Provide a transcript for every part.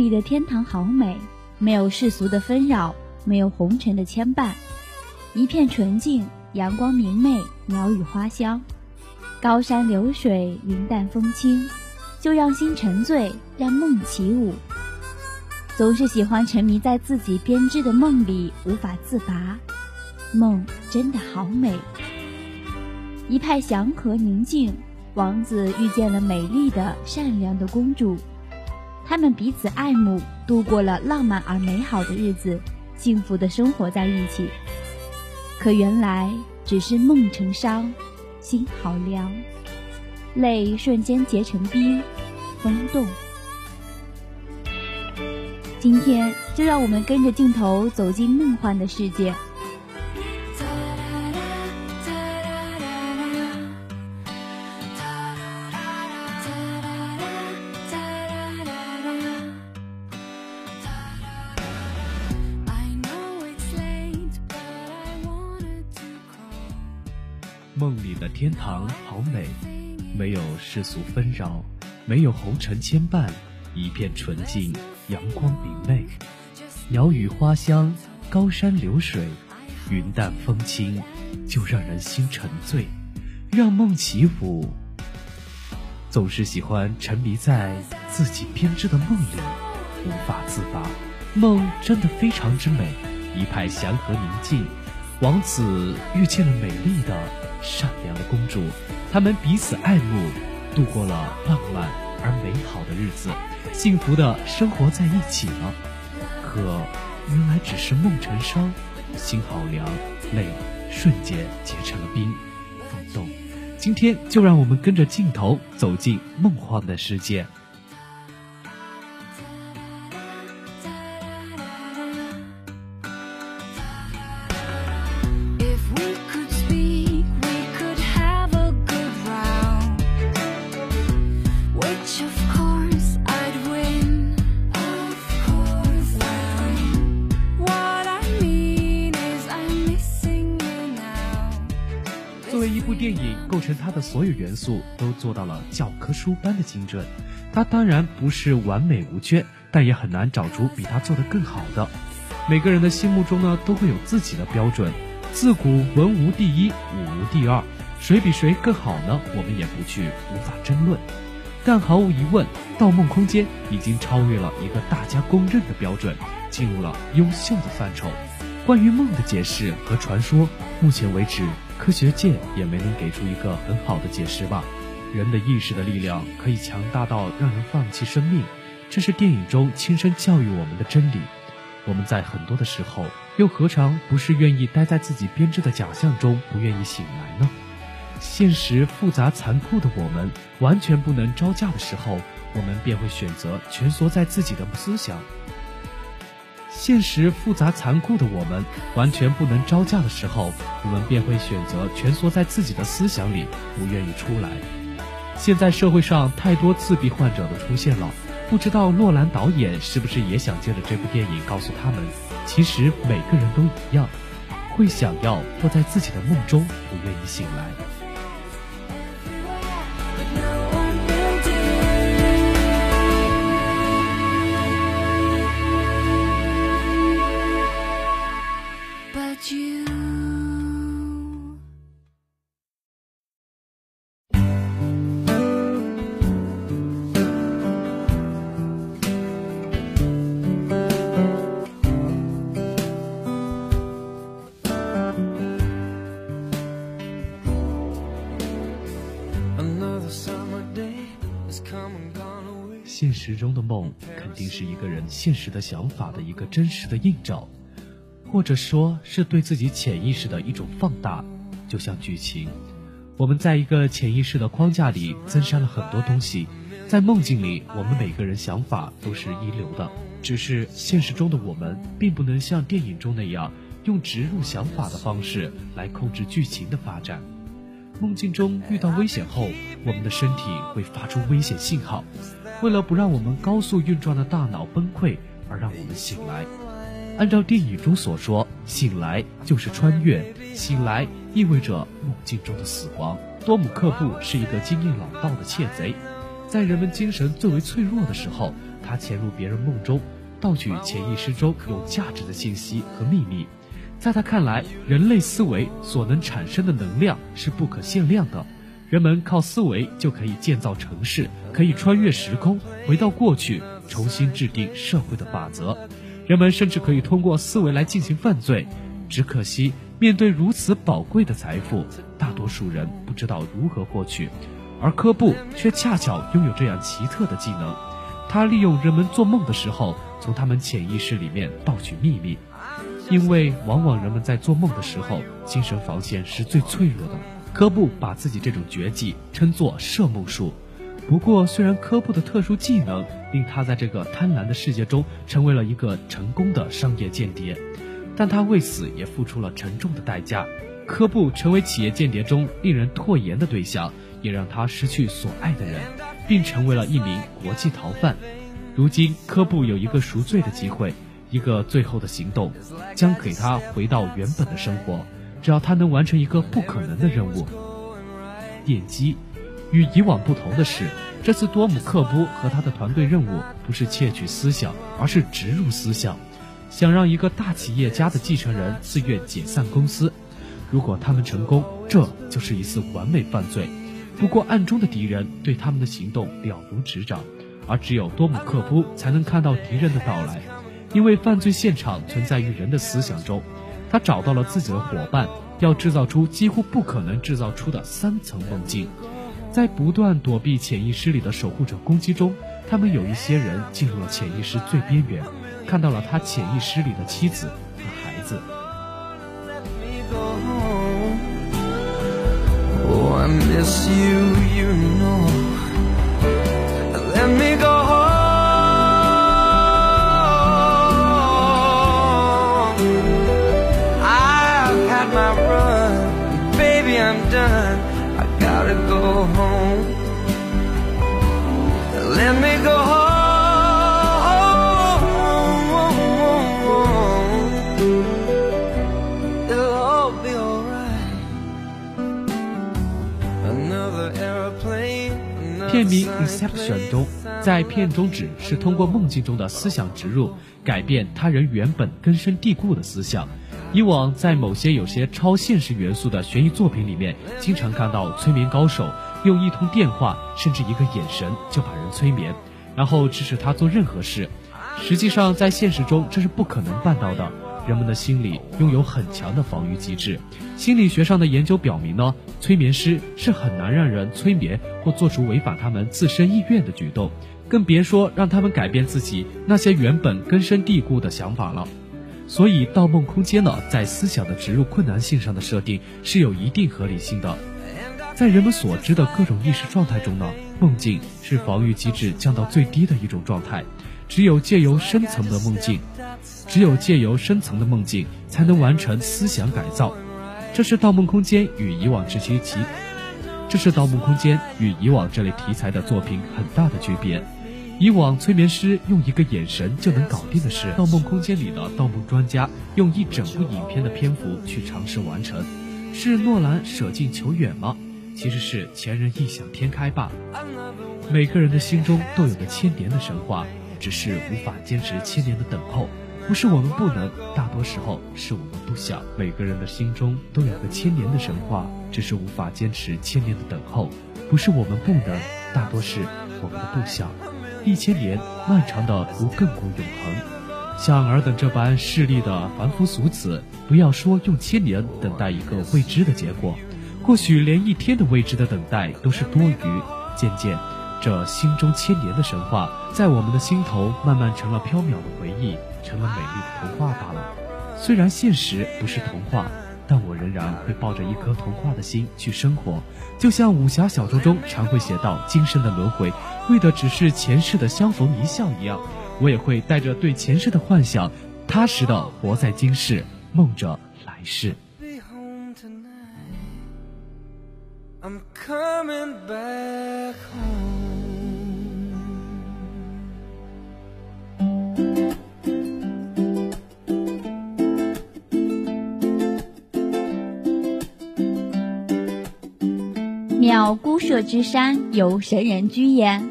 里的天堂好美，没有世俗的纷扰，没有红尘的牵绊，一片纯净，阳光明媚，鸟语花香，高山流水，云淡风轻，就让心沉醉，让梦起舞。总是喜欢沉迷在自己编织的梦里，无法自拔。梦真的好美。一派祥和宁静，王子遇见了美丽的、善良的公主，他们彼此爱慕，度过了浪漫而美好的日子，幸福的生活在一起。可原来只是梦成伤，心好凉，泪瞬间结成冰，风动。今天就让我们跟着镜头走进梦幻的世界。没有世俗纷扰，没有红尘牵绊，一片纯净，阳光明媚，鸟语花香，高山流水，云淡风轻，就让人心沉醉，让梦起舞。总是喜欢沉迷在自己编织的梦里，无法自拔。梦真的非常之美，一派祥和宁静。王子遇见了美丽的。善良的公主，他们彼此爱慕，度过了浪漫而美好的日子，幸福的生活在一起了。可，原来只是梦成伤，心好凉，泪瞬间结成了冰，风动。今天就让我们跟着镜头走进梦幻的世界。成它的所有元素都做到了教科书般的精准，它当然不是完美无缺，但也很难找出比它做得更好的。每个人的心目中呢都会有自己的标准，自古文无第一，武无第二，谁比谁更好呢？我们也不去无法争论。但毫无疑问，《盗梦空间》已经超越了一个大家公认的标准，进入了优秀的范畴。关于梦的解释和传说，目前为止。科学界也没能给出一个很好的解释吧。人的意识的力量可以强大到让人放弃生命，这是电影中亲身教育我们的真理。我们在很多的时候，又何尝不是愿意待在自己编织的假象中，不愿意醒来呢？现实复杂残酷的我们，完全不能招架的时候，我们便会选择蜷缩在自己的思想。现实复杂残酷的我们，完全不能招架的时候，我们便会选择蜷缩在自己的思想里，不愿意出来。现在社会上太多自闭患者的出现了，不知道诺兰导演是不是也想借着这部电影告诉他们，其实每个人都一样，会想要坐在自己的梦中，不愿意醒来。现实中的梦肯定是一个人现实的想法的一个真实的映照，或者说是对自己潜意识的一种放大。就像剧情，我们在一个潜意识的框架里增删了很多东西，在梦境里，我们每个人想法都是一流的，只是现实中的我们并不能像电影中那样用植入想法的方式来控制剧情的发展。梦境中遇到危险后，我们的身体会发出危险信号。为了不让我们高速运转的大脑崩溃而让我们醒来，按照电影中所说，醒来就是穿越，醒来意味着梦境中的死亡。多姆克布是一个经验老道的窃贼，在人们精神最为脆弱的时候，他潜入别人梦中，盗取潜意识中有价值的信息和秘密。在他看来，人类思维所能产生的能量是不可限量的。人们靠思维就可以建造城市，可以穿越时空，回到过去，重新制定社会的法则。人们甚至可以通过思维来进行犯罪。只可惜，面对如此宝贵的财富，大多数人不知道如何获取。而科布却恰巧拥有这样奇特的技能，他利用人们做梦的时候，从他们潜意识里面盗取秘密。因为往往人们在做梦的时候，精神防线是最脆弱的。科布把自己这种绝技称作摄梦术。不过，虽然科布的特殊技能令他在这个贪婪的世界中成为了一个成功的商业间谍，但他为此也付出了沉重的代价。科布成为企业间谍中令人唾言的对象，也让他失去所爱的人，并成为了一名国际逃犯。如今，科布有一个赎罪的机会，一个最后的行动，将给他回到原本的生活。只要他能完成一个不可能的任务，电击。与以往不同的是，这次多姆克布和他的团队任务不是窃取思想，而是植入思想，想让一个大企业家的继承人自愿解散公司。如果他们成功，这就是一次完美犯罪。不过暗中的敌人对他们的行动了如指掌，而只有多姆克布才能看到敌人的到来，因为犯罪现场存在于人的思想中。他找到了自己的伙伴，要制造出几乎不可能制造出的三层梦境。在不断躲避潜意识里的守护者攻击中，他们有一些人进入了潜意识最边缘，看到了他潜意识里的妻子和孩子。片名《Inception》中，在片中指是通过梦境中的思想植入，改变他人原本根深蒂固的思想。以往在某些有些超现实元素的悬疑作品里面，经常看到催眠高手用一通电话，甚至一个眼神就把人催眠，然后指使他做任何事。实际上，在现实中这是不可能办到的。人们的心理拥有很强的防御机制。心理学上的研究表明呢，催眠师是很难让人催眠或做出违反他们自身意愿的举动，更别说让他们改变自己那些原本根深蒂固的想法了。所以，《盗梦空间》呢，在思想的植入困难性上的设定是有一定合理性的。在人们所知的各种意识状态中呢，梦境是防御机制降到最低的一种状态。只有借由深层的梦境，只有借由深层的梦境，才能完成思想改造。这是《盗梦空间》与以往这些题，这是《盗梦空间》与以往这类题材的作品很大的区别。以往催眠师用一个眼神就能搞定的事，《盗梦空间》里的盗梦专家用一整部影片的篇幅去尝试完成，是诺兰舍近求远吗？其实是前人异想天开吧。每个人的心中都有个千年的神话，只是无法坚持千年的等候。不是我们不能，大多时候是我们不想。每个人的心中都有个千年的神话，只是无法坚持千年的等候。不是我们不能，大多是我们的不想。一千年，漫长的如亘古永恒。像尔等这般势利的凡夫俗子，不要说用千年等待一个未知的结果，或许连一天的未知的等待都是多余。渐渐，这心中千年的神话，在我们的心头慢慢成了飘渺的回忆，成了美丽的童话罢了。虽然现实不是童话。但我仍然会抱着一颗童话的心去生活，就像武侠小说中常会写到今生的轮回，为的只是前世的相逢一笑一样。我也会带着对前世的幻想，踏实的活在今世，梦着来世。I'm coming back. 孤舍之山有神人居焉，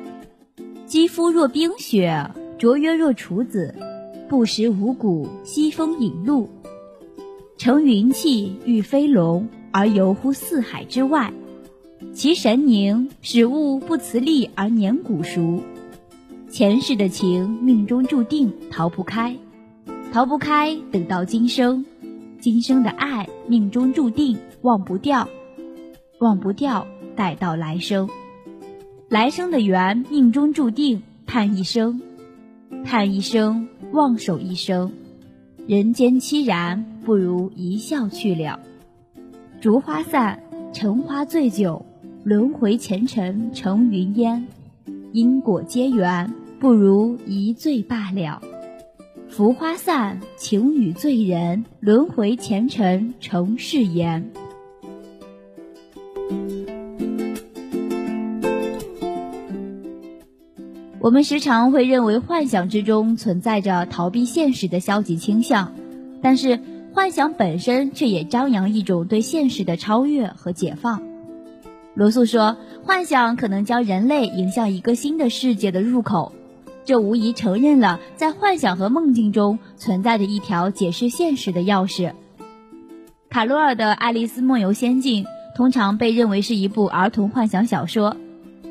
肌肤若冰雪，卓约若处子，不食五谷，西风引路。乘云气，御飞龙，而游乎四海之外。其神凝，使物不辞力而年古熟。前世的情，命中注定逃不开，逃不开，等到今生。今生的爱，命中注定忘不掉，忘不掉，待到来生。来生的缘，命中注定盼一生，盼一生，望守一生。人间凄然，不如一笑去了。烛花散，尘花醉酒，轮回前尘成云烟。因果皆缘，不如一醉罢了。浮花散，情雨醉人，轮回前尘成誓言。我们时常会认为幻想之中存在着逃避现实的消极倾向，但是幻想本身却也张扬一种对现实的超越和解放。罗素说，幻想可能将人类引向一个新的世界的入口，这无疑承认了在幻想和梦境中存在着一条解释现实的钥匙。卡罗尔的《爱丽丝梦游仙境》通常被认为是一部儿童幻想小说。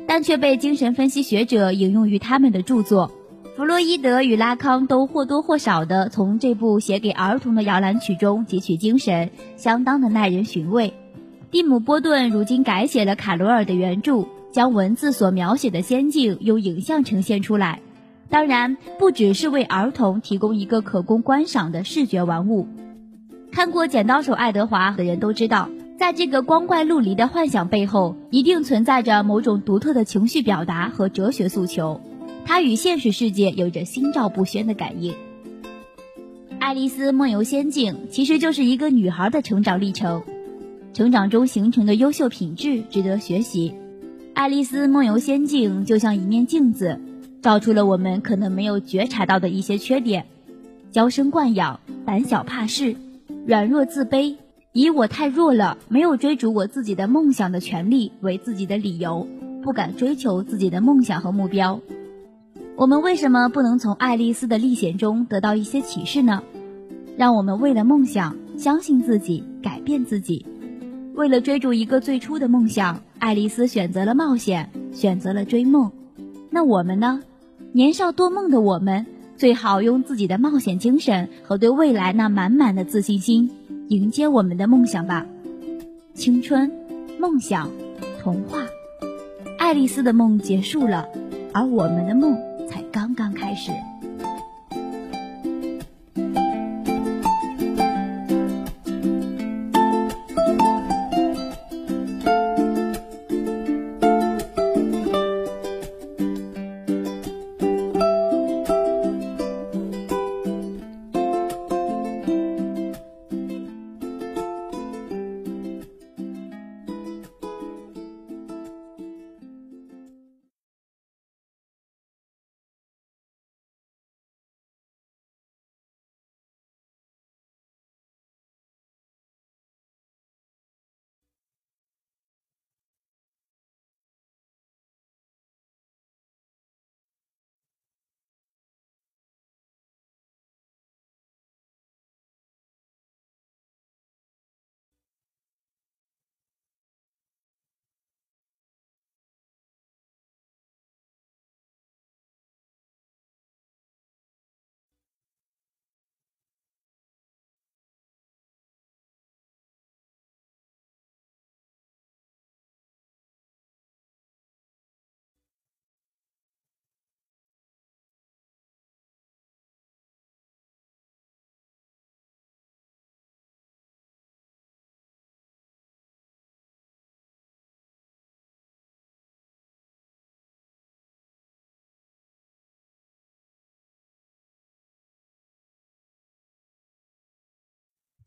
但却被精神分析学者引用于他们的著作。弗洛伊德与拉康都或多或少地从这部写给儿童的摇篮曲中汲取精神，相当的耐人寻味。蒂姆·波顿如今改写了卡罗尔的原著，将文字所描写的仙境用影像呈现出来。当然，不只是为儿童提供一个可供观赏的视觉玩物。看过《剪刀手爱德华》的人都知道。在这个光怪陆离的幻想背后，一定存在着某种独特的情绪表达和哲学诉求，它与现实世界有着心照不宣的感应。《爱丽丝梦游仙境》其实就是一个女孩的成长历程，成长中形成的优秀品质值得学习。《爱丽丝梦游仙境》就像一面镜子，照出了我们可能没有觉察到的一些缺点：娇生惯养、胆小怕事、软弱自卑。以我太弱了，没有追逐我自己的梦想的权利为自己的理由，不敢追求自己的梦想和目标。我们为什么不能从爱丽丝的历险中得到一些启示呢？让我们为了梦想，相信自己，改变自己。为了追逐一个最初的梦想，爱丽丝选择了冒险，选择了追梦。那我们呢？年少多梦的我们，最好用自己的冒险精神和对未来那满满的自信心。迎接我们的梦想吧，青春、梦想、童话。爱丽丝的梦结束了，而我们的梦才刚刚开始。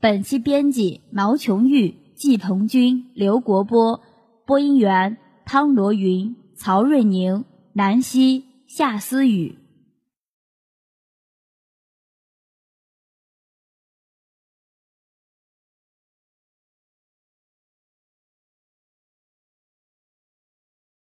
本期编辑毛琼玉、季鹏军、刘国波，播音员汤罗云、曹瑞宁、南希、夏思雨。